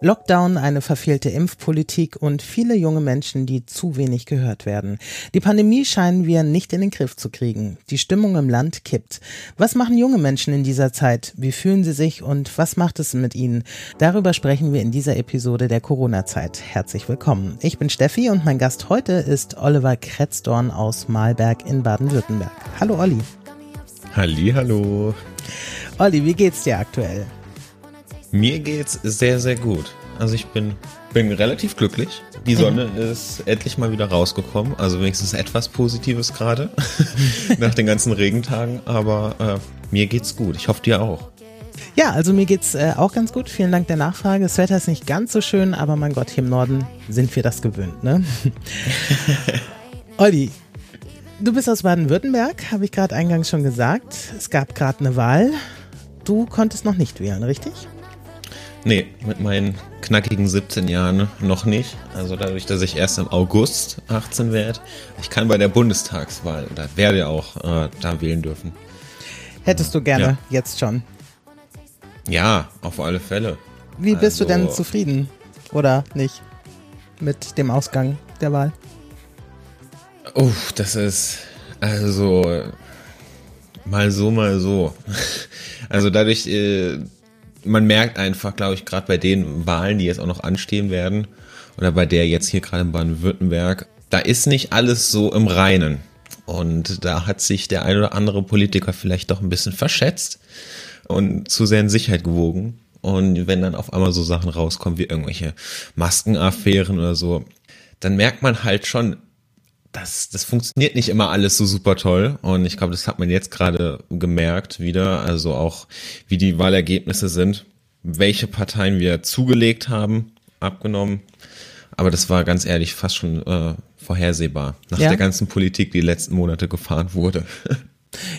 Lockdown, eine verfehlte Impfpolitik und viele junge Menschen, die zu wenig gehört werden. Die Pandemie scheinen wir nicht in den Griff zu kriegen. Die Stimmung im Land kippt. Was machen junge Menschen in dieser Zeit? Wie fühlen sie sich und was macht es mit ihnen? Darüber sprechen wir in dieser Episode der Corona-Zeit. Herzlich willkommen. Ich bin Steffi und mein Gast heute ist Oliver Kretzdorn aus Malberg in Baden-Württemberg. Hallo Olli. Halli, hallo. Olli, wie geht's dir aktuell? Mir geht's sehr, sehr gut. Also ich bin, bin relativ glücklich. Die Sonne mhm. ist endlich mal wieder rausgekommen. Also wenigstens etwas Positives gerade nach den ganzen Regentagen. Aber äh, mir geht's gut. Ich hoffe dir auch. Ja, also mir geht's äh, auch ganz gut. Vielen Dank der Nachfrage. Das Wetter ist nicht ganz so schön, aber mein Gott, hier im Norden sind wir das gewöhnt, ne? Olli, du bist aus Baden-Württemberg, habe ich gerade eingangs schon gesagt. Es gab gerade eine Wahl. Du konntest noch nicht wählen, richtig? Nee, mit meinen knackigen 17 Jahren noch nicht. Also dadurch, dass ich erst im August 18 werde. Ich kann bei der Bundestagswahl oder werde auch äh, da wählen dürfen. Hättest du gerne ja. jetzt schon? Ja, auf alle Fälle. Wie bist also, du denn also zufrieden oder nicht mit dem Ausgang der Wahl? Oh, das ist also mal so, mal so. Also dadurch, äh, man merkt einfach, glaube ich, gerade bei den Wahlen, die jetzt auch noch anstehen werden, oder bei der jetzt hier gerade in Baden-Württemberg, da ist nicht alles so im Reinen. Und da hat sich der ein oder andere Politiker vielleicht doch ein bisschen verschätzt und zu sehr in Sicherheit gewogen. Und wenn dann auf einmal so Sachen rauskommen wie irgendwelche Maskenaffären oder so, dann merkt man halt schon, das, das funktioniert nicht immer alles so super toll. Und ich glaube, das hat man jetzt gerade gemerkt wieder. Also auch, wie die Wahlergebnisse sind, welche Parteien wir zugelegt haben, abgenommen. Aber das war ganz ehrlich fast schon äh, vorhersehbar, nach ja. der ganzen Politik, die letzten Monate gefahren wurde.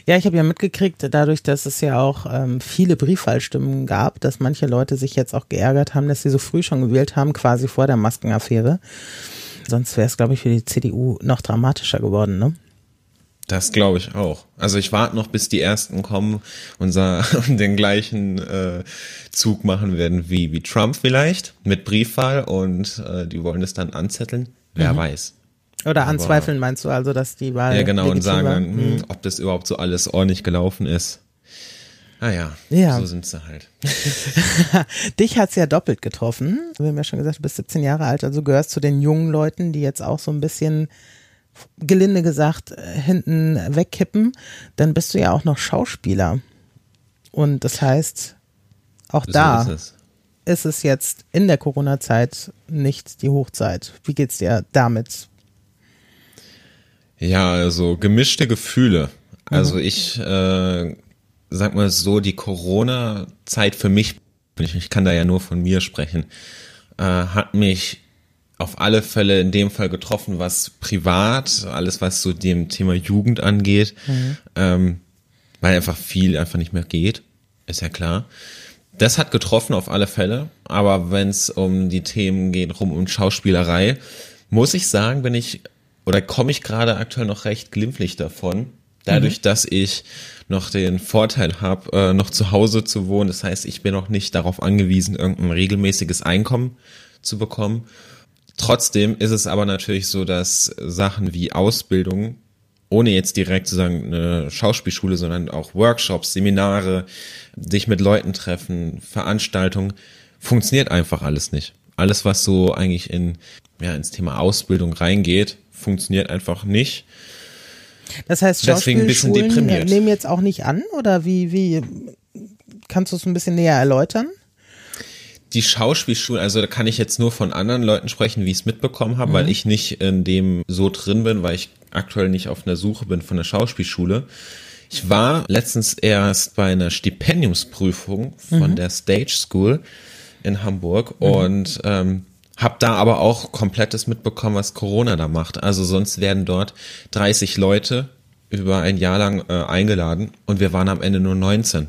Ja, ich habe ja mitgekriegt, dadurch, dass es ja auch ähm, viele Briefwahlstimmen gab, dass manche Leute sich jetzt auch geärgert haben, dass sie so früh schon gewählt haben, quasi vor der Maskenaffäre. Sonst wäre es, glaube ich, für die CDU noch dramatischer geworden, ne? Das glaube ich auch. Also ich warte noch, bis die ersten kommen und, den gleichen äh, Zug machen werden wie, wie Trump vielleicht mit Briefwahl und äh, die wollen es dann anzetteln. Wer mhm. weiß. Oder Aber, anzweifeln meinst du also, dass die Wahl. Ja, genau, und sagen dann, mhm. ob das überhaupt so alles ordentlich gelaufen ist. Ah ja, ja. so sind sie halt. Dich hat's ja doppelt getroffen. Wir haben ja schon gesagt, du bist 17 Jahre alt, also gehörst zu den jungen Leuten, die jetzt auch so ein bisschen, gelinde gesagt, äh, hinten wegkippen. Dann bist du ja auch noch Schauspieler. Und das heißt, auch so da ist es. ist es jetzt in der Corona-Zeit nicht die Hochzeit. Wie geht's dir damit? Ja, also gemischte Gefühle. Also mhm. ich äh, sag mal so, die Corona-Zeit für mich, ich kann da ja nur von mir sprechen, äh, hat mich auf alle Fälle in dem Fall getroffen, was privat, alles was so dem Thema Jugend angeht, mhm. ähm, weil einfach viel einfach nicht mehr geht, ist ja klar. Das hat getroffen auf alle Fälle, aber wenn es um die Themen geht, rum um Schauspielerei, muss ich sagen, bin ich oder komme ich gerade aktuell noch recht glimpflich davon, dadurch, mhm. dass ich noch den Vorteil habe, äh, noch zu Hause zu wohnen. Das heißt, ich bin noch nicht darauf angewiesen, irgendein regelmäßiges Einkommen zu bekommen. Trotzdem ist es aber natürlich so, dass Sachen wie Ausbildung, ohne jetzt direkt zu sagen eine Schauspielschule, sondern auch Workshops, Seminare, dich mit Leuten treffen, Veranstaltungen, funktioniert einfach alles nicht. Alles, was so eigentlich in, ja, ins Thema Ausbildung reingeht, funktioniert einfach nicht. Das heißt, Schauspielschulen nehmen jetzt auch nicht an oder wie, wie kannst du es ein bisschen näher erläutern? Die Schauspielschulen, also da kann ich jetzt nur von anderen Leuten sprechen, wie ich es mitbekommen habe, mhm. weil ich nicht in dem so drin bin, weil ich aktuell nicht auf einer Suche bin von der Schauspielschule. Ich war letztens erst bei einer Stipendiumsprüfung von mhm. der Stage School in Hamburg mhm. und ähm, hab da aber auch komplettes mitbekommen, was Corona da macht. Also sonst werden dort 30 Leute über ein Jahr lang äh, eingeladen und wir waren am Ende nur 19.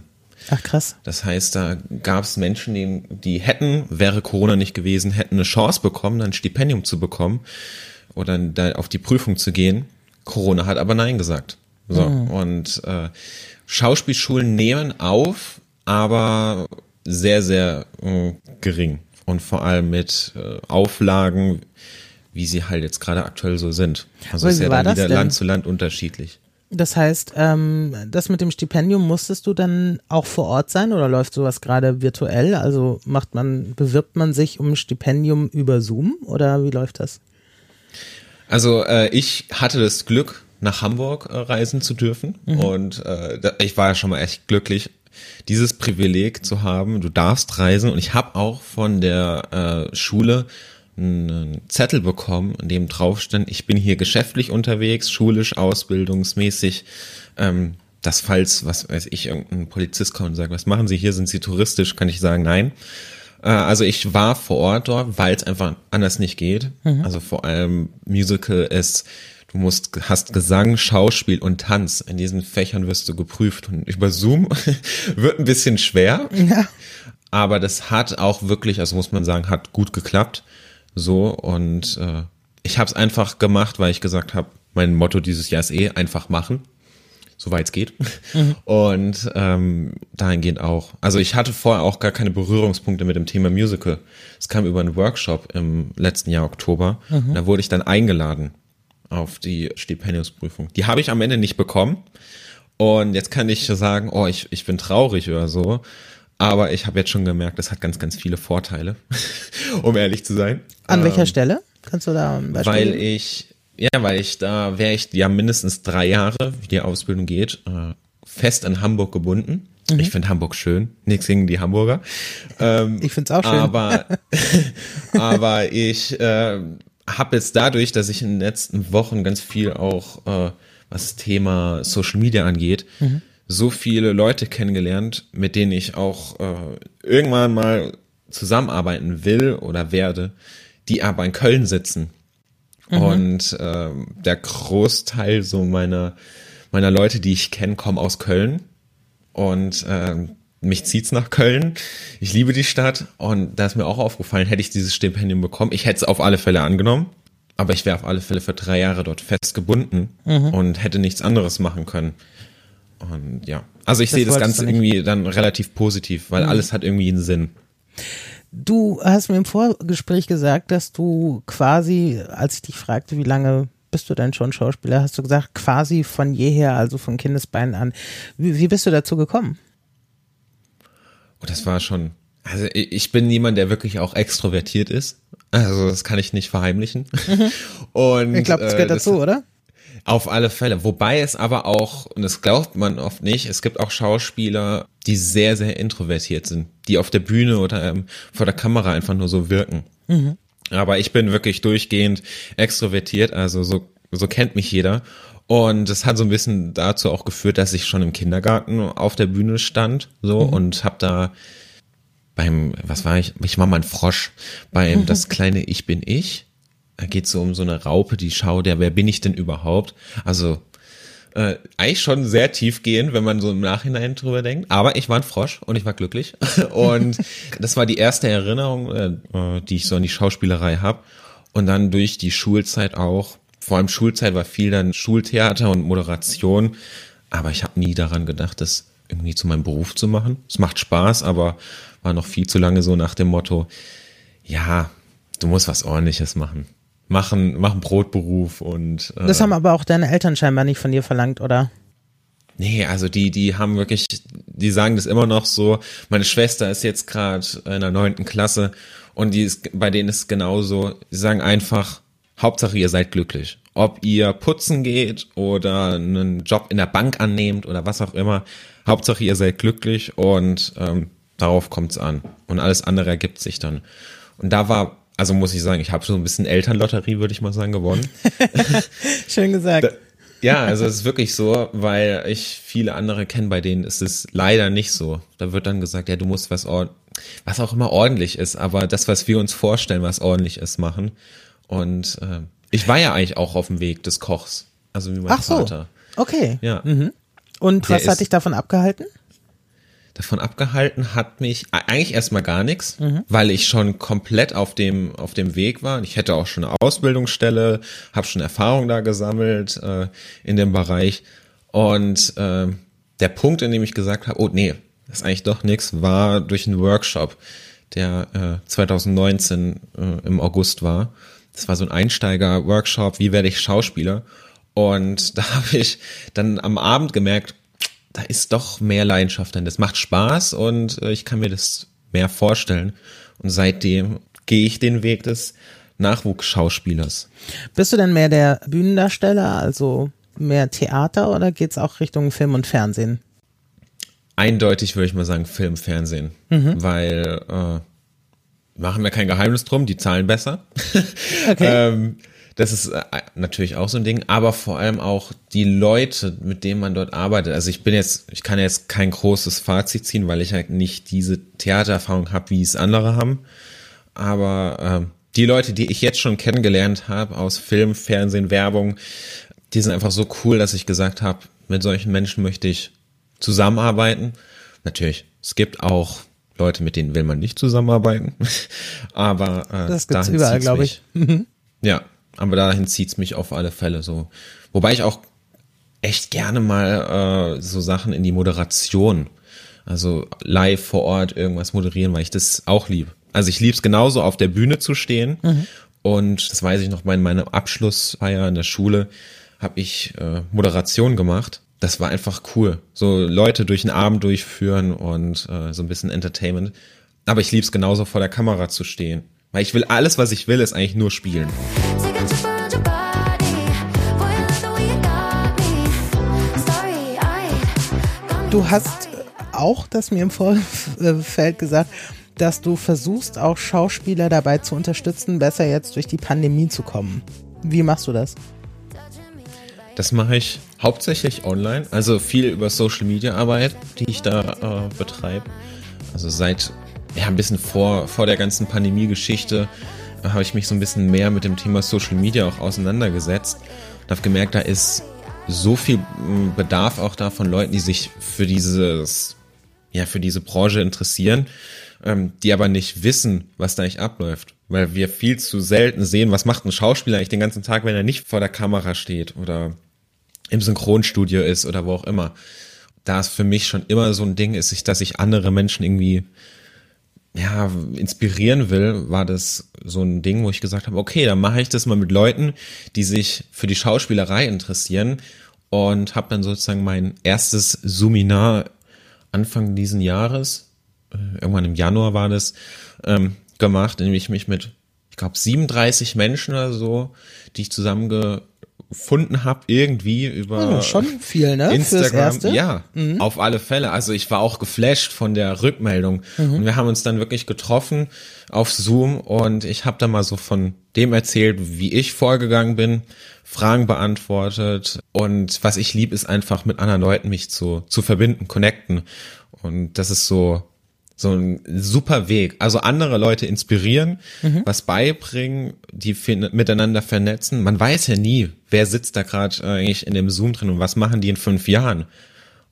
Ach krass. Das heißt, da gab es Menschen, die, die hätten, wäre Corona nicht gewesen, hätten eine Chance bekommen, ein Stipendium zu bekommen. oder da auf die Prüfung zu gehen. Corona hat aber Nein gesagt. So, und äh, Schauspielschulen nehmen auf, aber sehr, sehr äh, gering. Und vor allem mit äh, Auflagen, wie sie halt jetzt gerade aktuell so sind. Also Aber ist ja dann wieder? Land zu Land unterschiedlich. Das heißt, ähm, das mit dem Stipendium musstest du dann auch vor Ort sein oder läuft sowas gerade virtuell? Also macht man, bewirbt man sich um ein Stipendium über Zoom oder wie läuft das? Also äh, ich hatte das Glück, nach Hamburg äh, reisen zu dürfen. Und äh, ich war ja schon mal echt glücklich, dieses Privileg zu haben. Du darfst reisen. Und ich habe auch von der äh, Schule einen Zettel bekommen, in dem drauf stand, ich bin hier geschäftlich unterwegs, schulisch, ausbildungsmäßig. Ähm, das falls, was weiß ich, irgendein Polizist kommt und sagt, was machen Sie hier, sind Sie touristisch, kann ich sagen, nein. Äh, Also ich war vor Ort dort, weil es einfach anders nicht geht. Also vor allem Musical ist, du musst, hast Gesang, Schauspiel und Tanz. In diesen Fächern wirst du geprüft und über Zoom wird ein bisschen schwer. Ja. Aber das hat auch wirklich, also muss man sagen, hat gut geklappt. So und äh, ich habe es einfach gemacht, weil ich gesagt habe, mein Motto dieses Jahr ist eh einfach machen, soweit es geht. Und ähm, dahingehend auch. Also ich hatte vorher auch gar keine Berührungspunkte mit dem Thema Musical. Es kam über einen Workshop im letzten Jahr Oktober. Da wurde ich dann eingeladen auf die Stipendiumsprüfung. Die habe ich am Ende nicht bekommen. Und jetzt kann ich sagen, oh, ich, ich bin traurig oder so. Aber ich habe jetzt schon gemerkt, das hat ganz, ganz viele Vorteile, um ehrlich zu sein. An welcher Stelle? Kannst du da ein Beispiel Weil geben? ich, ja, weil ich da wäre ich ja mindestens drei Jahre, wie die Ausbildung geht, äh, fest an Hamburg gebunden. Mhm. Ich finde Hamburg schön. Nix gegen die Hamburger. Ähm, Ich find's auch schön. Aber, aber ich äh, habe jetzt dadurch, dass ich in den letzten Wochen ganz viel auch, äh, was das Thema Social Media angeht, Mhm. so viele Leute kennengelernt, mit denen ich auch äh, irgendwann mal zusammenarbeiten will oder werde, die aber in Köln sitzen. Und ähm, der Großteil so meiner, meiner Leute, die ich kenne, kommen aus Köln. Und ähm, mich zieht's nach Köln. Ich liebe die Stadt. Und da ist mir auch aufgefallen, hätte ich dieses Stipendium bekommen, ich hätte es auf alle Fälle angenommen. Aber ich wäre auf alle Fälle für drei Jahre dort festgebunden und hätte nichts anderes machen können. Und ja, also ich sehe das Ganze irgendwie dann relativ positiv, weil alles hat irgendwie einen Sinn. Du hast mir im Vorgespräch gesagt, dass du quasi, als ich dich fragte, wie lange bist du denn schon Schauspieler, hast du gesagt, quasi von jeher, also von Kindesbeinen an. Wie, wie bist du dazu gekommen? Oh, das war schon. Also ich bin niemand, der wirklich auch extrovertiert ist. Also das kann ich nicht verheimlichen. Und Ich glaube, das äh, gehört dazu, oder? Auf alle Fälle. Wobei es aber auch, und das glaubt man oft nicht, es gibt auch Schauspieler, die sehr, sehr introvertiert sind, die auf der Bühne oder ähm, vor der Kamera einfach nur so wirken. Aber ich bin wirklich durchgehend extrovertiert, also so, so kennt mich jeder. Und das hat so ein bisschen dazu auch geführt, dass ich schon im Kindergarten auf der Bühne stand, so und habe da beim, was war ich? Ich war mal ein Frosch beim das kleine Ich bin ich. Da geht's so um so eine Raupe, die schaut, ja, wer bin ich denn überhaupt? Also äh, eigentlich schon sehr tiefgehend, wenn man so im Nachhinein drüber denkt. Aber ich war ein Frosch und ich war glücklich. Und das war die erste Erinnerung, äh, die ich so an die Schauspielerei habe. Und dann durch die Schulzeit auch. Vor allem Schulzeit war viel dann Schultheater und Moderation. Aber ich habe nie daran gedacht, das irgendwie zu meinem Beruf zu machen. Es macht Spaß, aber war noch viel zu lange so nach dem Motto, ja, du musst was ordentliches machen. Machen, machen Brotberuf und äh, Das haben aber auch deine Eltern scheinbar nicht von dir verlangt, oder? Nee, also die, die haben wirklich, die sagen das immer noch so. Meine Schwester ist jetzt gerade in der neunten Klasse und die ist, bei denen ist es genauso. Sie sagen einfach, Hauptsache ihr seid glücklich. Ob ihr putzen geht oder einen Job in der Bank annehmt oder was auch immer. Hauptsache ihr seid glücklich und ähm, darauf kommt's an. Und alles andere ergibt sich dann. Und da war, also muss ich sagen, ich habe so ein bisschen Elternlotterie, würde ich mal sagen, gewonnen. Schön gesagt. Ja, also es ist wirklich so, weil ich viele andere kenne, bei denen ist es leider nicht so. Da wird dann gesagt, ja, du musst was was auch immer ordentlich ist, aber das, was wir uns vorstellen, was ordentlich ist, machen. Und äh, ich war ja eigentlich auch auf dem Weg des Kochs, also wie mein Ach so. Vater. Okay. Ja, Und Der was hat dich davon abgehalten? Davon abgehalten hat mich eigentlich erstmal gar nichts, mhm. weil ich schon komplett auf dem auf dem Weg war. Ich hätte auch schon eine Ausbildungsstelle, habe schon Erfahrung da gesammelt äh, in dem Bereich. Und äh, der Punkt, in dem ich gesagt habe, oh nee, das ist eigentlich doch nichts, war durch einen Workshop, der äh, 2019 äh, im August war. Das war so ein Einsteiger-Workshop, wie werde ich Schauspieler? Und da habe ich dann am Abend gemerkt, da ist doch mehr Leidenschaft drin. Das macht Spaß und äh, ich kann mir das mehr vorstellen. Und seitdem gehe ich den Weg des Nachwuchsschauspielers. Bist du denn mehr der Bühnendarsteller, also mehr Theater oder geht es auch Richtung Film und Fernsehen? Eindeutig würde ich mal sagen Film, Fernsehen, mhm. weil äh, machen wir kein Geheimnis drum, die zahlen besser. Okay. ähm, das ist äh, natürlich auch so ein Ding, aber vor allem auch die Leute, mit denen man dort arbeitet. Also ich bin jetzt, ich kann jetzt kein großes Fazit ziehen, weil ich halt nicht diese Theatererfahrung habe, wie es andere haben. Aber äh, die Leute, die ich jetzt schon kennengelernt habe aus Film, Fernsehen, Werbung, die sind einfach so cool, dass ich gesagt habe, mit solchen Menschen möchte ich zusammenarbeiten. Natürlich, es gibt auch Leute, mit denen will man nicht zusammenarbeiten. aber äh, das gibt's überall, glaube ich. ja, aber dahin zieht's mich auf alle Fälle so. Wobei ich auch echt gerne mal äh, so Sachen in die Moderation, also live vor Ort irgendwas moderieren, weil ich das auch liebe. Also ich liebe es genauso auf der Bühne zu stehen mhm. und das weiß ich noch mal in meiner Abschlussfeier in der Schule habe ich äh, Moderation gemacht. Das war einfach cool. So Leute durch den Abend durchführen und äh, so ein bisschen Entertainment. Aber ich liebe es genauso vor der Kamera zu stehen. Weil ich will alles, was ich will, ist eigentlich nur spielen. Du hast auch das mir im Vorfeld gesagt, dass du versuchst, auch Schauspieler dabei zu unterstützen, besser jetzt durch die Pandemie zu kommen. Wie machst du das? Das mache ich hauptsächlich online, also viel über Social Media Arbeit, die ich da äh, betreibe. Also seit ja ein bisschen vor vor der ganzen Pandemie-Geschichte äh, habe ich mich so ein bisschen mehr mit dem Thema Social Media auch auseinandergesetzt und habe gemerkt, da ist so viel hm, Bedarf auch da von Leuten, die sich für dieses, ja, für diese Branche interessieren, ähm, die aber nicht wissen, was da eigentlich abläuft. Weil wir viel zu selten sehen, was macht ein Schauspieler eigentlich den ganzen Tag, wenn er nicht vor der Kamera steht oder im Synchronstudio ist oder wo auch immer. Da es für mich schon immer so ein Ding ist, dass ich andere Menschen irgendwie ja, inspirieren will, war das so ein Ding, wo ich gesagt habe, okay, dann mache ich das mal mit Leuten, die sich für die Schauspielerei interessieren und habe dann sozusagen mein erstes Suminar Anfang diesen Jahres, äh, irgendwann im Januar war das, ähm, gemacht, indem ich mich mit, ich glaube, 37 Menschen oder so, die ich zusammenge gefunden habe, irgendwie über ja, schon viel, ne? Instagram. Ja, mhm. auf alle Fälle. Also ich war auch geflasht von der Rückmeldung. Mhm. Und wir haben uns dann wirklich getroffen auf Zoom und ich habe da mal so von dem erzählt, wie ich vorgegangen bin, Fragen beantwortet. Und was ich lieb, ist einfach mit anderen Leuten mich zu, zu verbinden, connecten. Und das ist so so ein super Weg. Also andere Leute inspirieren, mhm. was beibringen, die miteinander vernetzen. Man weiß ja nie, wer sitzt da gerade eigentlich in dem Zoom drin und was machen die in fünf Jahren.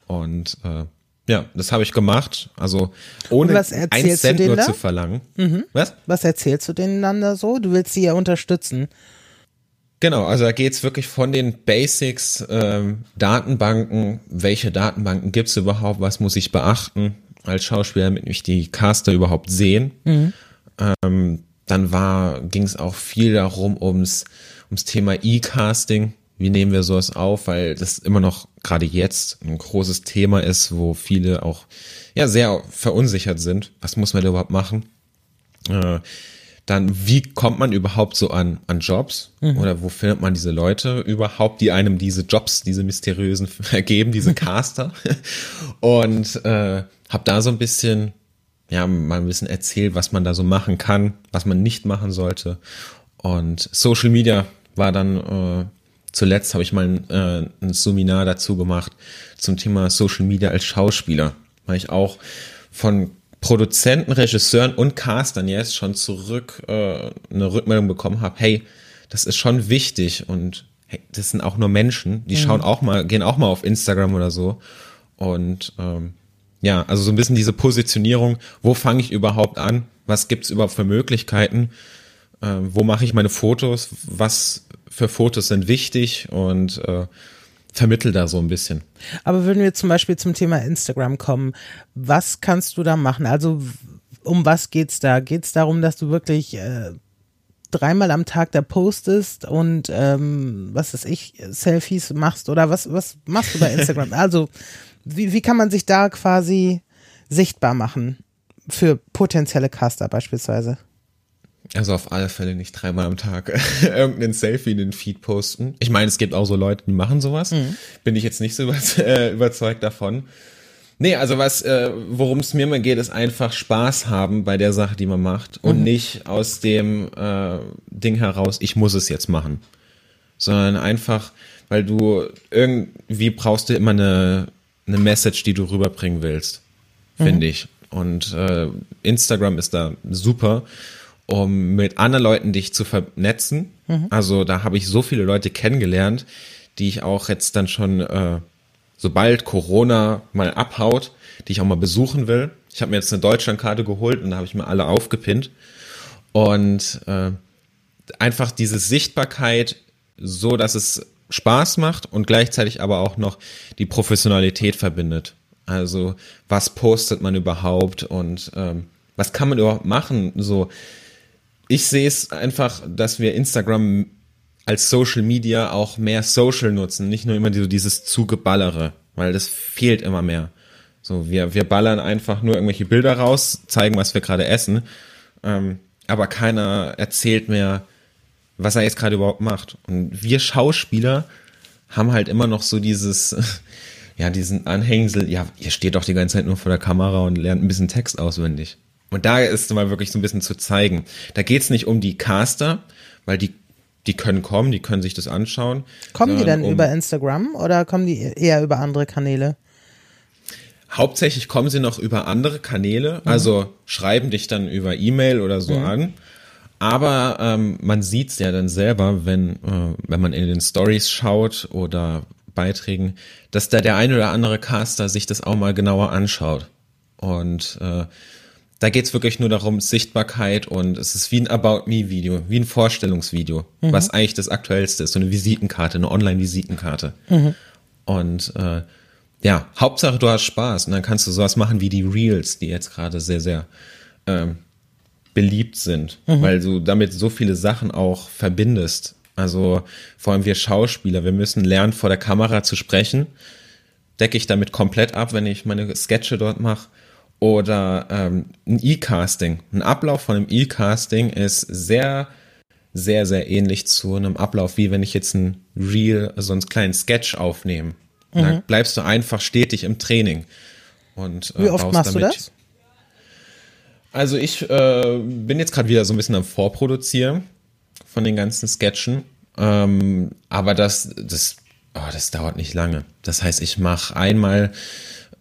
Und äh, ja, das habe ich gemacht. Also ohne ein Cent nur da? zu verlangen. Mhm. Was? Was erzählst du denen dann da so? Du willst sie ja unterstützen. Genau, also da geht's wirklich von den Basics, ähm, Datenbanken, welche Datenbanken gibt's überhaupt, was muss ich beachten, als Schauspieler, damit mich die Caster überhaupt sehen. Mhm. Ähm, dann war, ging es auch viel darum, ums, ums Thema E-Casting. Wie nehmen wir sowas auf? Weil das immer noch gerade jetzt ein großes Thema ist, wo viele auch ja sehr verunsichert sind. Was muss man da überhaupt machen? Äh, dann, wie kommt man überhaupt so an, an Jobs? Mhm. Oder wo findet man diese Leute überhaupt, die einem diese Jobs, diese mysteriösen ergeben, diese Caster? Und äh, habe da so ein bisschen, ja, mal ein bisschen erzählt, was man da so machen kann, was man nicht machen sollte. Und Social Media war dann äh, zuletzt habe ich mal ein, äh, ein Seminar dazu gemacht zum Thema Social Media als Schauspieler, weil ich auch von Produzenten, Regisseuren und Castern jetzt schon zurück äh, eine Rückmeldung bekommen habe, hey, das ist schon wichtig und hey, das sind auch nur Menschen, die mhm. schauen auch mal, gehen auch mal auf Instagram oder so und ähm, ja, also so ein bisschen diese Positionierung, wo fange ich überhaupt an? Was gibt's überhaupt für Möglichkeiten? Äh, wo mache ich meine Fotos? Was für Fotos sind wichtig? Und äh, vermittel da so ein bisschen. Aber wenn wir zum Beispiel zum Thema Instagram kommen, was kannst du da machen? Also um was geht's da? Geht's darum, dass du wirklich äh, dreimal am Tag da postest und ähm, was ist ich, Selfies machst oder was, was machst du bei Instagram? also wie, wie kann man sich da quasi sichtbar machen für potenzielle Caster beispielsweise? Also auf alle Fälle nicht dreimal am Tag irgendeinen Selfie in den Feed posten. Ich meine, es gibt auch so Leute, die machen sowas. Mhm. Bin ich jetzt nicht so äh, überzeugt davon. Nee, also was, äh, worum es mir mal geht, ist einfach Spaß haben bei der Sache, die man macht und mhm. nicht aus dem äh, Ding heraus, ich muss es jetzt machen. Sondern einfach, weil du irgendwie brauchst du immer eine, eine Message, die du rüberbringen willst, finde mhm. ich. Und äh, Instagram ist da super, um mit anderen Leuten dich zu vernetzen. Mhm. Also da habe ich so viele Leute kennengelernt, die ich auch jetzt dann schon, äh, sobald Corona mal abhaut, die ich auch mal besuchen will. Ich habe mir jetzt eine Deutschlandkarte geholt und da habe ich mir alle aufgepinnt. Und äh, einfach diese Sichtbarkeit so, dass es Spaß macht und gleichzeitig aber auch noch die Professionalität verbindet. Also was postet man überhaupt und ähm, was kann man überhaupt machen? So, ich sehe es einfach, dass wir Instagram als Social Media auch mehr Social nutzen, nicht nur immer so dieses Zugeballere, weil das fehlt immer mehr. So, wir, wir ballern einfach nur irgendwelche Bilder raus, zeigen, was wir gerade essen, ähm, aber keiner erzählt mehr, was er jetzt gerade überhaupt macht. Und wir Schauspieler haben halt immer noch so dieses, ja, diesen Anhängsel, ja, ihr steht doch die ganze Zeit nur vor der Kamera und lernt ein bisschen Text auswendig. Und da ist es mal wirklich so ein bisschen zu zeigen. Da geht's nicht um die Caster, weil die, die können kommen, die können sich das anschauen. Kommen die dann um, über Instagram oder kommen die eher über andere Kanäle? Hauptsächlich kommen sie noch über andere Kanäle, mhm. also schreiben dich dann über E-Mail oder so mhm. an. Aber ähm, man sieht's ja dann selber, wenn, äh, wenn man in den Stories schaut oder Beiträgen, dass da der ein oder andere Caster sich das auch mal genauer anschaut. Und äh, da geht's wirklich nur darum, Sichtbarkeit und es ist wie ein About Me-Video, wie ein Vorstellungsvideo, mhm. was eigentlich das Aktuellste ist, so eine Visitenkarte, eine Online-Visitenkarte. Mhm. Und äh, ja, Hauptsache du hast Spaß und dann kannst du sowas machen wie die Reels, die jetzt gerade sehr, sehr ähm, beliebt sind, mhm. weil du damit so viele Sachen auch verbindest. Also vor allem wir Schauspieler, wir müssen lernen, vor der Kamera zu sprechen. Decke ich damit komplett ab, wenn ich meine Sketche dort mache oder ähm, ein E-Casting. Ein Ablauf von einem E-Casting ist sehr, sehr, sehr ähnlich zu einem Ablauf, wie wenn ich jetzt ein Reel, so einen kleinen Sketch aufnehme. Mhm. Da bleibst du einfach stetig im Training. Und, äh, wie oft machst damit, du das? Also ich äh, bin jetzt gerade wieder so ein bisschen am Vorproduzieren von den ganzen Sketchen. Ähm, aber das, das, oh, das dauert nicht lange. Das heißt, ich mache einmal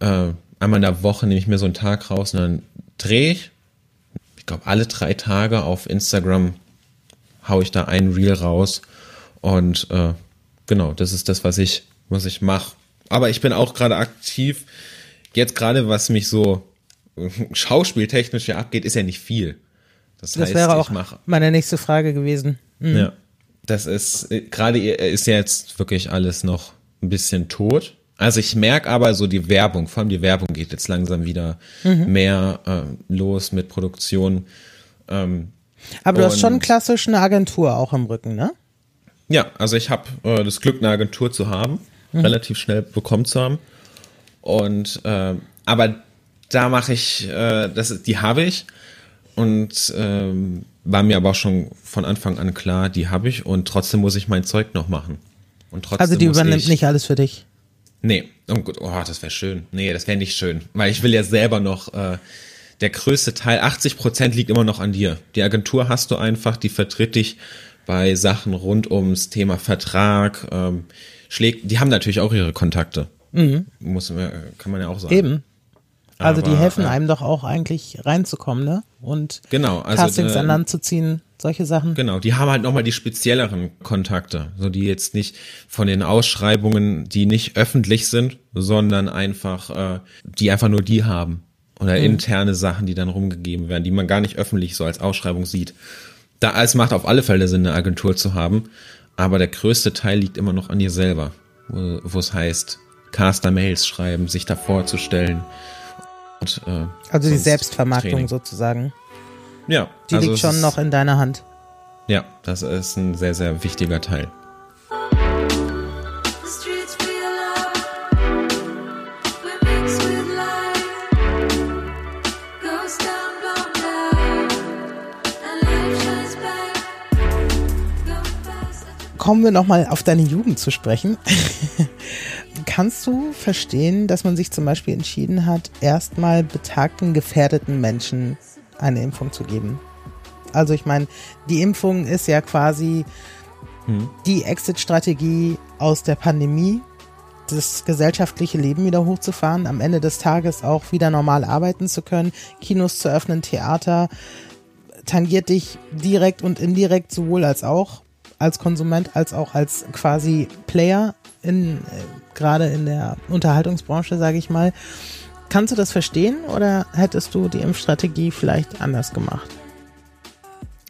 äh, einmal in der Woche nehme ich mir so einen Tag raus und dann drehe ich, ich glaube, alle drei Tage auf Instagram haue ich da ein Reel raus. Und äh, genau, das ist das, was ich, was ich mache. Aber ich bin auch gerade aktiv. Jetzt gerade, was mich so schauspieltechnisch ja abgeht, ist ja nicht viel. Das, das heißt, wäre auch meine nächste Frage gewesen. Mhm. Ja, das ist äh, gerade ist ja jetzt wirklich alles noch ein bisschen tot. Also ich merke aber so die Werbung, vor allem die Werbung geht jetzt langsam wieder mhm. mehr äh, los mit Produktion. Ähm, aber du hast schon klassisch eine Agentur auch im Rücken, ne? Ja, also ich habe äh, das Glück, eine Agentur zu haben, mhm. relativ schnell bekommen zu haben. Und äh, aber da mache ich, äh, das, die habe ich und ähm, war mir aber auch schon von Anfang an klar, die habe ich und trotzdem muss ich mein Zeug noch machen. Und trotzdem also die übernimmt ich, nicht alles für dich. Nee, oh gut, oh, das wäre schön. Nee, das wäre nicht schön, weil ich will ja selber noch, äh, der größte Teil, 80 Prozent liegt immer noch an dir. Die Agentur hast du einfach, die vertritt dich bei Sachen rund ums Thema Vertrag, ähm, schlägt, die haben natürlich auch ihre Kontakte. Mhm. Muss, kann man ja auch sagen. Eben. Also Aber, die helfen äh, einem doch auch eigentlich reinzukommen, ne? Und genau, also, Castings äh, an Land zu ziehen. Solche Sachen. Genau, die haben halt nochmal die spezielleren Kontakte, so die jetzt nicht von den Ausschreibungen, die nicht öffentlich sind, sondern einfach, äh, die einfach nur die haben. Oder mhm. interne Sachen, die dann rumgegeben werden, die man gar nicht öffentlich so als Ausschreibung sieht. Da es macht auf alle Fälle Sinn, eine Agentur zu haben, aber der größte Teil liegt immer noch an dir selber, wo, es heißt, Caster-Mails schreiben, sich da vorzustellen. Und, äh, also die Selbstvermarktung Training. sozusagen. Ja. Die also liegt schon noch in deiner Hand. Ja, das ist ein sehr, sehr wichtiger Teil. kommen wir nochmal auf deine Jugend zu sprechen. Kannst du verstehen, dass man sich zum Beispiel entschieden hat, erstmal betagten, gefährdeten Menschen eine Impfung zu geben? Also ich meine, die Impfung ist ja quasi hm. die Exit-Strategie aus der Pandemie, das gesellschaftliche Leben wieder hochzufahren, am Ende des Tages auch wieder normal arbeiten zu können, Kinos zu öffnen, Theater, tangiert dich direkt und indirekt sowohl als auch als Konsument als auch als quasi Player in äh, gerade in der Unterhaltungsbranche, sage ich mal. Kannst du das verstehen oder hättest du die Impfstrategie vielleicht anders gemacht?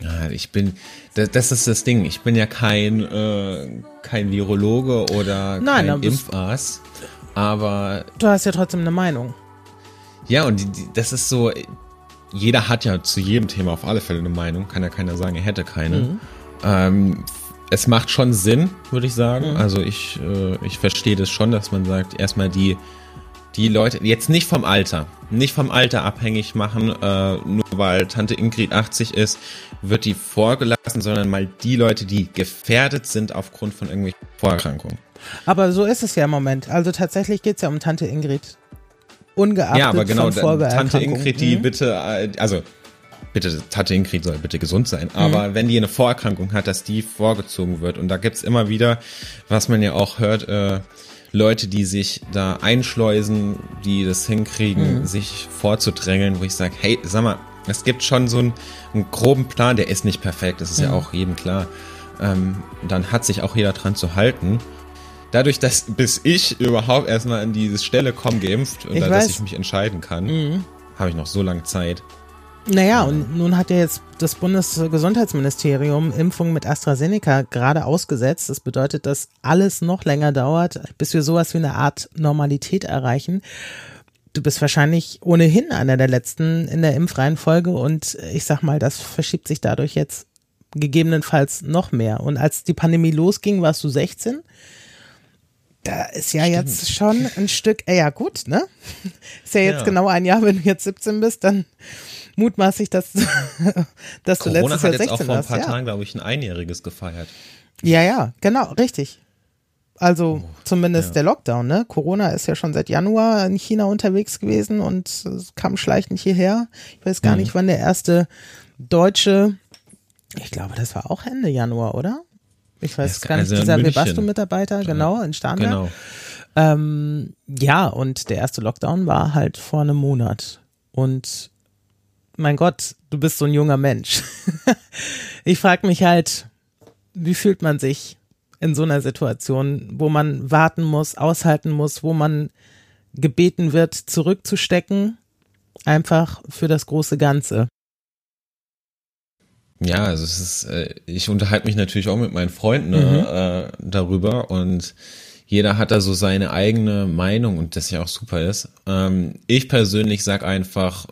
Ja, ich bin, das, ist das Ding. Ich bin ja kein äh, kein Virologe oder Nein, kein Impfarzt, aber du hast ja trotzdem eine Meinung. Ja, und die, die, das ist so. Jeder hat ja zu jedem Thema auf alle Fälle eine Meinung. Kann ja keiner sagen, er hätte keine. Mhm. Ähm, es macht schon Sinn, würde ich sagen. Mhm. Also ich, äh, ich verstehe das schon, dass man sagt, erstmal die, die Leute, jetzt nicht vom Alter, nicht vom Alter abhängig machen, äh, nur weil Tante Ingrid 80 ist, wird die vorgelassen, sondern mal die Leute, die gefährdet sind aufgrund von irgendwelchen Vorerkrankungen. Aber so ist es ja im Moment. Also tatsächlich geht es ja um Tante Ingrid. Ungeachtet ja, aber genau, von Tante Ingrid, die mhm. bitte, äh, also bitte Tante Ingrid soll bitte gesund sein. Aber mhm. wenn die eine Vorerkrankung hat, dass die vorgezogen wird. Und da gibt's immer wieder, was man ja auch hört, äh, Leute, die sich da einschleusen, die das hinkriegen, mhm. sich vorzudrängeln, wo ich sage, hey, sag mal, es gibt schon so einen, einen, groben Plan, der ist nicht perfekt, das ist mhm. ja auch jedem klar. Ähm, dann hat sich auch jeder dran zu halten. Dadurch, dass bis ich überhaupt erstmal an diese Stelle komme, geimpft und da, dass ich mich entscheiden kann, mhm. habe ich noch so lange Zeit. Naja, und nun hat ja jetzt das Bundesgesundheitsministerium Impfungen mit AstraZeneca gerade ausgesetzt. Das bedeutet, dass alles noch länger dauert, bis wir sowas wie eine Art Normalität erreichen. Du bist wahrscheinlich ohnehin einer der letzten in der Impfreihenfolge und ich sag mal, das verschiebt sich dadurch jetzt gegebenenfalls noch mehr. Und als die Pandemie losging, warst du 16. Da ist ja Stimmt. jetzt schon ein Stück, äh, ja gut, ne? Ist ja jetzt ja. genau ein Jahr, wenn du jetzt 17 bist, dann mutmaßlich, dass, dass du letztes Jahr 16 hast. Corona hat jetzt auch vor ein paar ja. Tagen, glaube ich, ein Einjähriges gefeiert. Ja, ja, genau, richtig. Also oh, zumindest ja. der Lockdown, ne? Corona ist ja schon seit Januar in China unterwegs gewesen und kam schleichend hierher. Ich weiß gar mhm. nicht, wann der erste deutsche, ich glaube, das war auch Ende Januar, oder? Ich weiß gar nicht, also dieser Webasto-Mitarbeiter, genau, in Starnberg. Genau. Ähm, ja, und der erste Lockdown war halt vor einem Monat. Und mein Gott, du bist so ein junger Mensch. ich frage mich halt, wie fühlt man sich in so einer Situation, wo man warten muss, aushalten muss, wo man gebeten wird, zurückzustecken, einfach für das große Ganze. Ja, also es ist, äh, ich unterhalte mich natürlich auch mit meinen Freunden ne, mhm. äh, darüber und jeder hat da so seine eigene Meinung und das ja auch super ist. Ähm, ich persönlich sag einfach,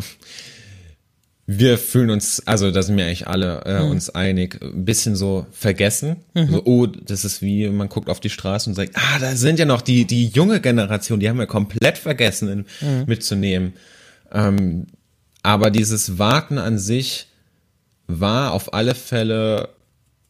wir fühlen uns, also da sind wir eigentlich alle äh, mhm. uns einig, ein bisschen so vergessen. Mhm. So, oh, das ist wie, man guckt auf die Straße und sagt, ah, da sind ja noch die, die junge Generation, die haben wir komplett vergessen in, mhm. mitzunehmen. Ähm, aber dieses Warten an sich war auf alle Fälle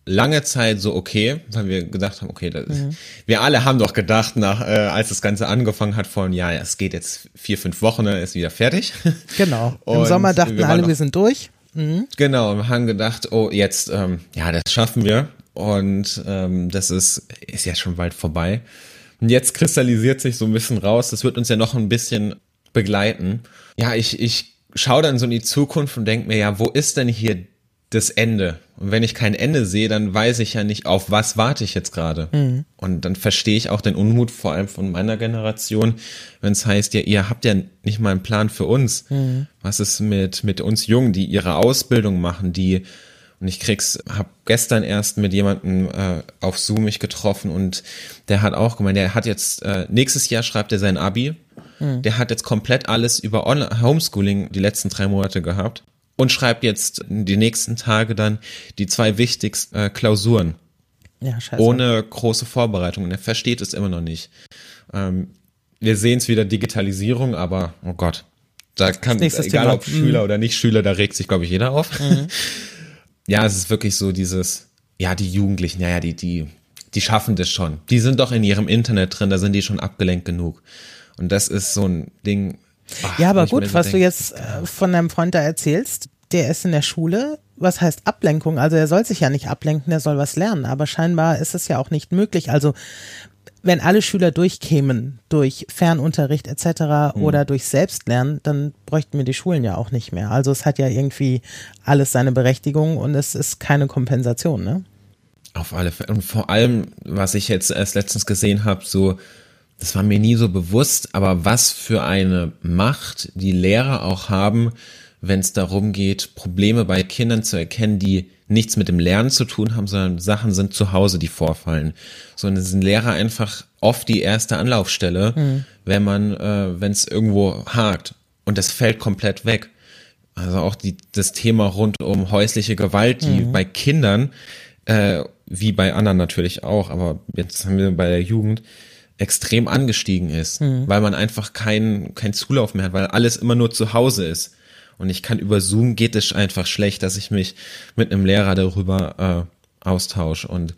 lange Zeit so okay, weil wir gedacht haben, okay, das, mhm. wir alle haben doch gedacht, nach äh, als das Ganze angefangen hat, von ja, es geht jetzt vier, fünf Wochen, dann ist wieder fertig. Genau. Im Sommer dachten wir alle, noch, wir sind durch. Mhm. Genau, wir haben gedacht, oh, jetzt, ähm, ja, das schaffen wir. Und ähm, das ist, ist ja schon bald vorbei. Und jetzt kristallisiert sich so ein bisschen raus, das wird uns ja noch ein bisschen begleiten. Ja, ich, ich schaue dann so in die Zukunft und denke mir, ja, wo ist denn hier das Ende. Und wenn ich kein Ende sehe, dann weiß ich ja nicht, auf was warte ich jetzt gerade. Mhm. Und dann verstehe ich auch den Unmut, vor allem von meiner Generation, wenn es heißt, ja, ihr habt ja nicht mal einen Plan für uns. Mhm. Was ist mit, mit uns Jungen, die ihre Ausbildung machen, die und ich krieg's, hab gestern erst mit jemandem äh, auf Zoom mich getroffen und der hat auch gemeint, der hat jetzt, äh, nächstes Jahr schreibt er sein Abi. Mhm. Der hat jetzt komplett alles über Online Homeschooling die letzten drei Monate gehabt und schreibt jetzt die nächsten Tage dann die zwei wichtigsten äh, Klausuren. Ja, scheiße. Ohne große Vorbereitung. Und er versteht es immer noch nicht. Ähm, wir sehen es wieder Digitalisierung, aber oh Gott, da kann, egal Thema. ob Schüler mhm. oder nicht Schüler, da regt sich, glaube ich, jeder auf. Mhm. Ja, es ist wirklich so dieses, ja, die Jugendlichen, ja, ja, die, die, die schaffen das schon. Die sind doch in ihrem Internet drin, da sind die schon abgelenkt genug. Und das ist so ein Ding, Ach, ja, aber gut, was denke, du jetzt äh, von deinem Freund da erzählst, der ist in der Schule. Was heißt Ablenkung? Also er soll sich ja nicht ablenken, er soll was lernen. Aber scheinbar ist es ja auch nicht möglich. Also wenn alle Schüler durchkämen durch Fernunterricht etc. Hm. oder durch Selbstlernen, dann bräuchten wir die Schulen ja auch nicht mehr. Also es hat ja irgendwie alles seine Berechtigung und es ist keine Kompensation, ne? Auf alle Fälle. Und vor allem, was ich jetzt erst letztens gesehen habe, so das war mir nie so bewusst, aber was für eine Macht die Lehrer auch haben, wenn es darum geht, Probleme bei Kindern zu erkennen, die nichts mit dem Lernen zu tun haben, sondern Sachen sind zu Hause, die vorfallen. So sind Lehrer einfach oft die erste Anlaufstelle, mhm. wenn man, äh, wenn es irgendwo hakt und das fällt komplett weg. Also auch die, das Thema rund um häusliche Gewalt, die mhm. bei Kindern, äh, wie bei anderen natürlich auch, aber jetzt haben wir bei der Jugend, extrem angestiegen ist, mhm. weil man einfach keinen kein Zulauf mehr hat, weil alles immer nur zu Hause ist. Und ich kann über Zoom geht es einfach schlecht, dass ich mich mit einem Lehrer darüber äh, austausche. Und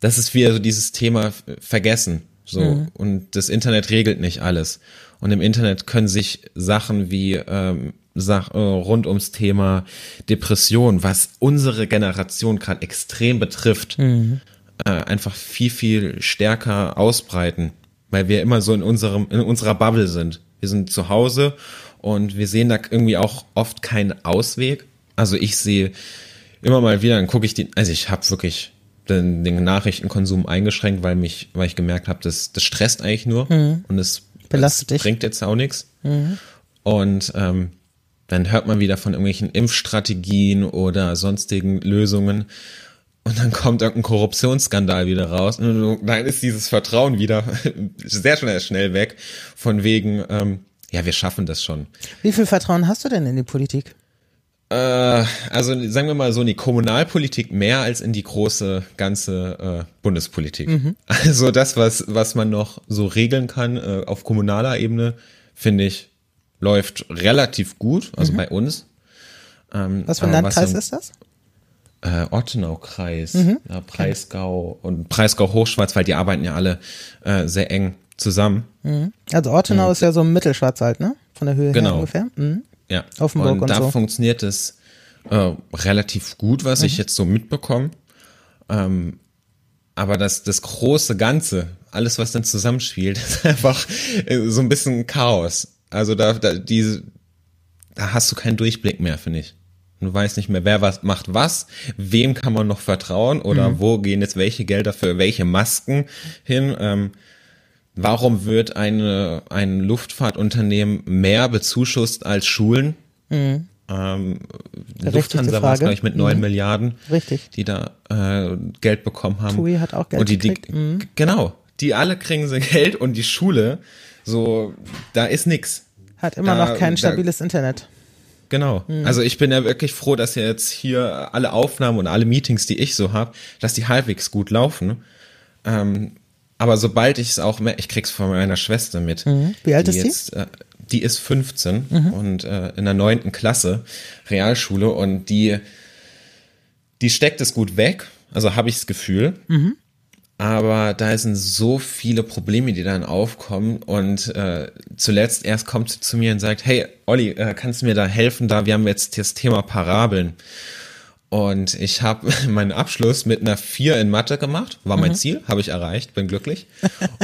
das ist wieder so dieses Thema vergessen. So. Mhm. Und das Internet regelt nicht alles. Und im Internet können sich Sachen wie ähm, Sach, äh, rund ums Thema Depression, was unsere Generation gerade extrem betrifft, mhm äh, einfach viel, viel stärker ausbreiten, weil wir immer so in unserem, in unserer Bubble sind. Wir sind zu Hause und wir sehen da irgendwie auch oft keinen Ausweg. Also ich sehe immer mal wieder, dann gucke ich die, also ich habe wirklich den, den Nachrichtenkonsum eingeschränkt, weil mich, weil ich gemerkt habe, das, das stresst eigentlich nur mhm. und es, Belastet es bringt jetzt auch nichts. Mhm. Und ähm, dann hört man wieder von irgendwelchen Impfstrategien oder sonstigen Lösungen. Und dann kommt irgendein Korruptionsskandal wieder raus und dann ist dieses Vertrauen wieder sehr schnell, schnell weg von wegen, ähm, ja, wir schaffen das schon. Wie viel Vertrauen hast du denn in die Politik? Äh, also sagen wir mal so in die Kommunalpolitik mehr als in die große ganze äh, Bundespolitik. Mhm. Also das, was, was man noch so regeln kann äh, auf kommunaler Ebene, finde ich, läuft relativ gut, also mhm. bei uns. Ähm, was für ein Landkreis was, ist das? Äh, Ortenau-Kreis, mhm. ja, Breisgau und Breisgau-Hochschwarzwald, die arbeiten ja alle äh, sehr eng zusammen. Mhm. Also Ortenau und, ist ja so ein Mittelschwarzwald, ne? Von der Höhe genau. her ungefähr. Mhm. Ja. Offenburg und, und da so. funktioniert es äh, relativ gut, was ich mhm. jetzt so mitbekomme. Ähm, aber das, das große Ganze, alles, was dann zusammenspielt, ist einfach äh, so ein bisschen Chaos. Also da, da, diese, da hast du keinen Durchblick mehr, finde ich. Du weißt nicht mehr, wer was macht was, wem kann man noch vertrauen oder mhm. wo gehen jetzt welche Gelder für welche Masken hin. Ähm, warum wird eine, ein Luftfahrtunternehmen mehr bezuschusst als Schulen? Mhm. Ähm, Lufthansa war es, glaube ich, mit neun mhm. Milliarden, Richtig. die da äh, Geld bekommen haben. TUI hat auch Geld und die, gekriegt. Die, mhm. Genau, die alle kriegen sie Geld und die Schule, so, da ist nix. Hat immer da, noch kein stabiles da, Internet. Genau. Mhm. Also ich bin ja wirklich froh, dass jetzt hier alle Aufnahmen und alle Meetings, die ich so habe, dass die halbwegs gut laufen. Ähm, aber sobald ich es auch mehr, ich krieg's von meiner Schwester mit. Mhm. Wie alt ist die? Jetzt, äh, die ist 15 mhm. und äh, in der neunten Klasse Realschule und die die steckt es gut weg. Also habe ich das Gefühl. Aber da sind so viele Probleme, die dann aufkommen und äh, zuletzt erst kommt sie zu mir und sagt, hey Olli, äh, kannst du mir da helfen? Da wir haben jetzt das Thema Parabeln und ich habe meinen Abschluss mit einer 4 in Mathe gemacht, war mein mhm. Ziel, habe ich erreicht, bin glücklich.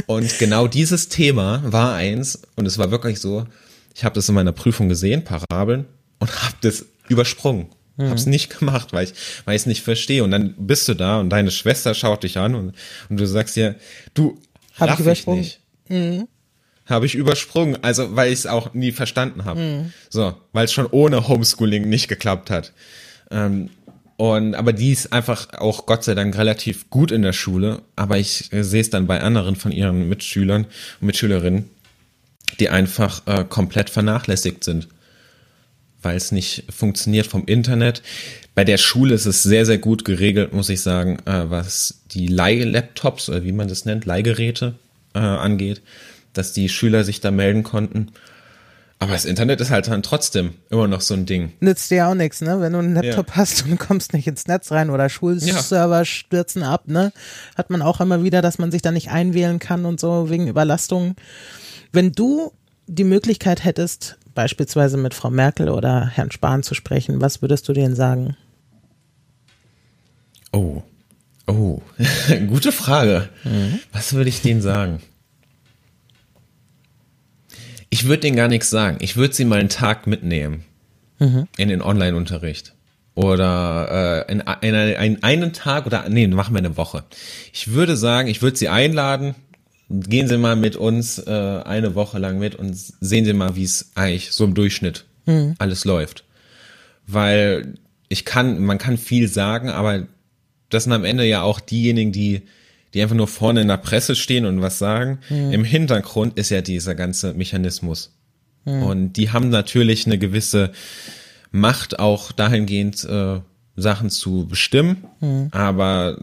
und genau dieses Thema war eins und es war wirklich so, ich habe das in meiner Prüfung gesehen, Parabeln und habe das übersprungen Mhm. Hab's nicht gemacht, weil ich, weil ich es nicht verstehe. Und dann bist du da und deine Schwester schaut dich an und, und du sagst dir, du, Hab ich übersprungen. nicht. Habe ich übersprungen, also weil ich es auch nie verstanden habe. So, weil es schon ohne Homeschooling nicht geklappt hat. Ähm, und aber die ist einfach auch Gott sei Dank relativ gut in der Schule. Aber ich äh, sehe es dann bei anderen von ihren Mitschülern und Mitschülerinnen, die einfach äh, komplett vernachlässigt sind, weil es nicht funktioniert vom Internet. Bei der Schule ist es sehr, sehr gut geregelt, muss ich sagen, äh, was die Leih-Laptops oder wie man das nennt, Leihgeräte äh, angeht, dass die Schüler sich da melden konnten. Aber das Internet ist halt dann trotzdem immer noch so ein Ding. Nützt dir ja auch nichts, ne? Wenn du einen Laptop Ja. hast und kommst nicht ins Netz rein oder Schulserver stürzen ab, ne? Hat man auch immer wieder, dass man sich da nicht einwählen kann und so wegen Überlastung. Wenn du die Möglichkeit hättest, beispielsweise mit Frau Merkel oder Herrn Spahn zu sprechen, was würdest du denen sagen? Oh. Oh. Gute Frage. Was würde ich denen sagen? Ich würde denen gar nichts sagen. Ich würde sie mal einen Tag mitnehmen. In den Online-Unterricht. Oder äh, in, in einen, einen Tag oder nee, machen wir eine Woche. Ich würde sagen, ich würde sie einladen. Gehen Sie mal mit uns äh, eine Woche lang mit und sehen Sie mal, wie es eigentlich so im Durchschnitt alles läuft. Weil ich kann, man kann viel sagen, aber das sind am Ende ja auch diejenigen, die, die einfach nur vorne in der Presse stehen und was sagen. Im Hintergrund ist ja dieser ganze Mechanismus. Und die haben natürlich eine gewisse Macht auch dahingehend, äh, Sachen zu bestimmen. Aber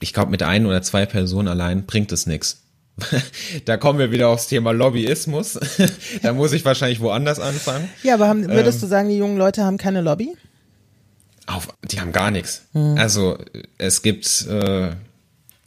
ich glaube, mit ein oder zwei Personen allein bringt es nichts. Da kommen wir wieder aufs Thema Lobbyismus. da muss ich wahrscheinlich woanders anfangen. Ja, aber haben, würdest du sagen, die jungen Leute haben keine Lobby? Auf, die haben gar nichts. Also es gibt, äh,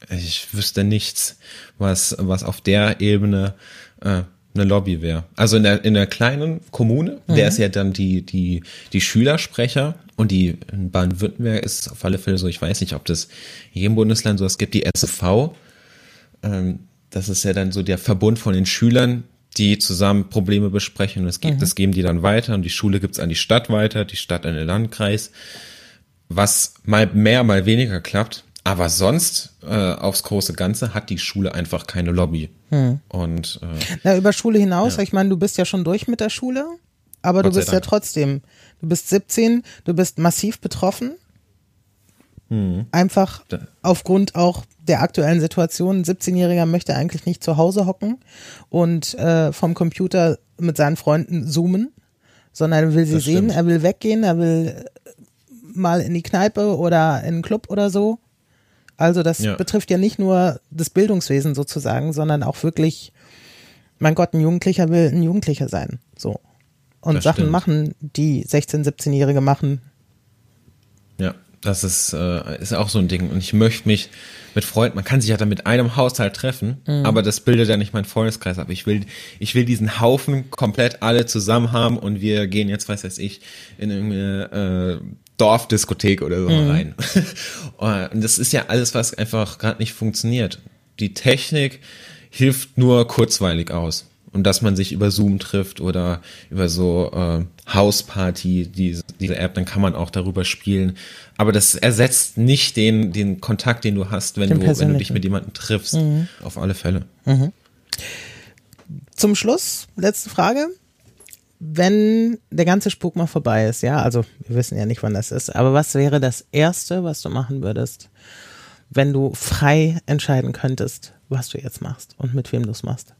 ich wüsste nichts, was, was auf der Ebene äh, eine Lobby wäre. Also in der, in der kleinen Kommune, der ist ja dann die, die, die Schülersprecher und die in Baden-Württemberg ist es auf alle Fälle so, ich weiß nicht, ob das in jedem Bundesland so ist, es gibt die SV, ähm, das ist ja dann so der Verbund von den Schülern, die zusammen Probleme besprechen. Und das, gibt, das geben die dann weiter und die Schule gibt's an die Stadt weiter, die Stadt an den Landkreis. Was mal mehr, mal weniger klappt. Aber sonst, äh, aufs große Ganze, hat die Schule einfach keine Lobby. Und äh, Na, über Schule hinaus, ich meine, du bist ja schon durch mit der Schule, aber Gott du bist ja trotzdem, du bist 17, du bist massiv betroffen. Einfach Da- aufgrund auch der aktuellen Situation. Ein 17-Jähriger möchte eigentlich nicht zu Hause hocken und äh, vom Computer mit seinen Freunden zoomen, sondern er will sie Das sehen, stimmt. er will weggehen, er will äh, mal in die Kneipe oder in einen Club oder so. Also das Ja. betrifft ja nicht nur das Bildungswesen sozusagen, sondern auch wirklich, mein Gott, ein Jugendlicher will ein Jugendlicher sein. So. Und Das Sachen stimmt. machen, die 16-, 17-Jährige machen. Das ist, äh, ist auch so ein Ding. Und ich möchte mich mit Freunden, man kann sich ja dann mit einem Haushalt treffen, aber das bildet ja nicht meinen Freundeskreis ab. Ich will, ich will diesen Haufen komplett alle zusammen haben und wir gehen jetzt, weiß weiß ich, in irgendeine äh, Dorfdiskothek oder so rein. und das ist ja alles, was einfach gerade nicht funktioniert. Die Technik hilft nur kurzweilig aus. Und dass man sich über Zoom trifft oder über so äh, Hausparty, diese, diese App, dann kann man auch darüber spielen. Aber das ersetzt nicht den, den Kontakt, den du hast, wenn, Den du, wenn du dich mit jemandem triffst. Auf alle Fälle. Zum Schluss, letzte Frage. Wenn der ganze Spuk mal vorbei ist, ja, also wir wissen ja nicht, wann das ist, aber was wäre das Erste, was du machen würdest, wenn du frei entscheiden könntest, was du jetzt machst und mit wem du es machst?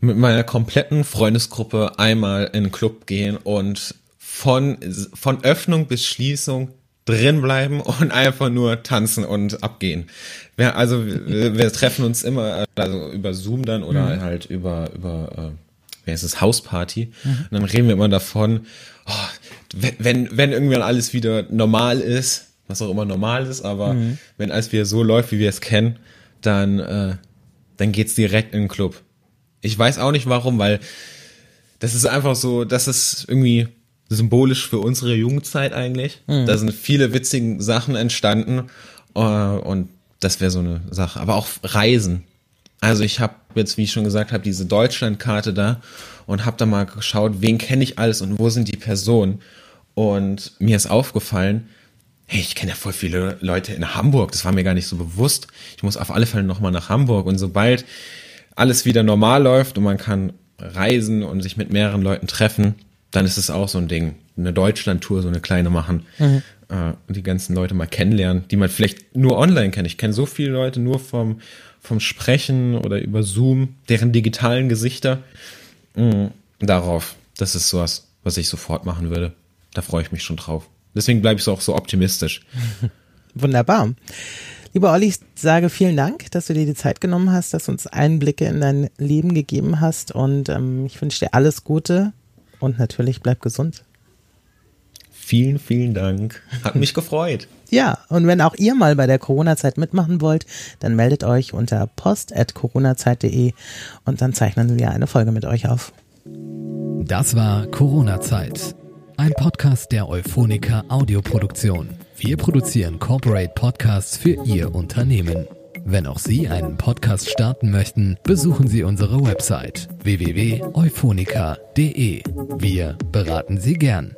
Mit meiner kompletten Freundesgruppe einmal in den Club gehen und von, von Öffnung bis Schließung drin bleiben und einfach nur tanzen und abgehen. Wir, also wir, wir treffen uns immer also über Zoom dann oder halt über über äh, wer ist es Hausparty und dann reden wir immer davon, oh, wenn wenn wenn irgendwann alles wieder normal ist, was auch immer normal ist, aber wenn alles wieder so läuft, wie wir es kennen, dann äh, dann geht's direkt in den Club. Ich weiß auch nicht warum, weil das ist einfach so, das ist irgendwie symbolisch für unsere Jugendzeit eigentlich. Da sind viele witzige Sachen entstanden äh, und das wäre so eine Sache. Aber auch Reisen. Also ich habe jetzt, wie ich schon gesagt habe, diese Deutschlandkarte da und habe da mal geschaut, wen kenne ich alles und wo sind die Personen. Und mir ist aufgefallen, hey, ich kenne ja voll viele Leute in Hamburg, das war mir gar nicht so bewusst. Ich muss auf alle Fälle nochmal nach Hamburg. Und sobald alles wieder normal läuft und man kann reisen und sich mit mehreren Leuten treffen, dann ist es auch so ein Ding. Eine Deutschland-Tour, so eine kleine machen mhm. äh, und die ganzen Leute mal kennenlernen, die man vielleicht nur online kennt. Ich kenne so viele Leute nur vom, vom Sprechen oder über Zoom, deren digitalen Gesichter. Mhm. Darauf, das ist sowas, was ich sofort machen würde. Da freue ich mich schon drauf. Deswegen bleibe ich auch so optimistisch. Wunderbar. Lieber Olli, ich sage vielen Dank, dass du dir die Zeit genommen hast, dass du uns Einblicke in dein Leben gegeben hast und ähm, ich wünsche dir alles Gute und natürlich bleib gesund. Vielen, vielen Dank. Hat mich gefreut. Ja, und wenn auch ihr mal bei der Corona-Zeit mitmachen wollt, dann meldet euch unter post.coronazeit.de und dann zeichnen wir eine Folge mit euch auf. Das war Corona-Zeit. Ein Podcast der Euphonica Audioproduktion. Wir produzieren Corporate Podcasts für Ihr Unternehmen. Wenn auch Sie einen Podcast starten möchten, besuchen Sie unsere Website www.euphonica.de. Wir beraten Sie gern.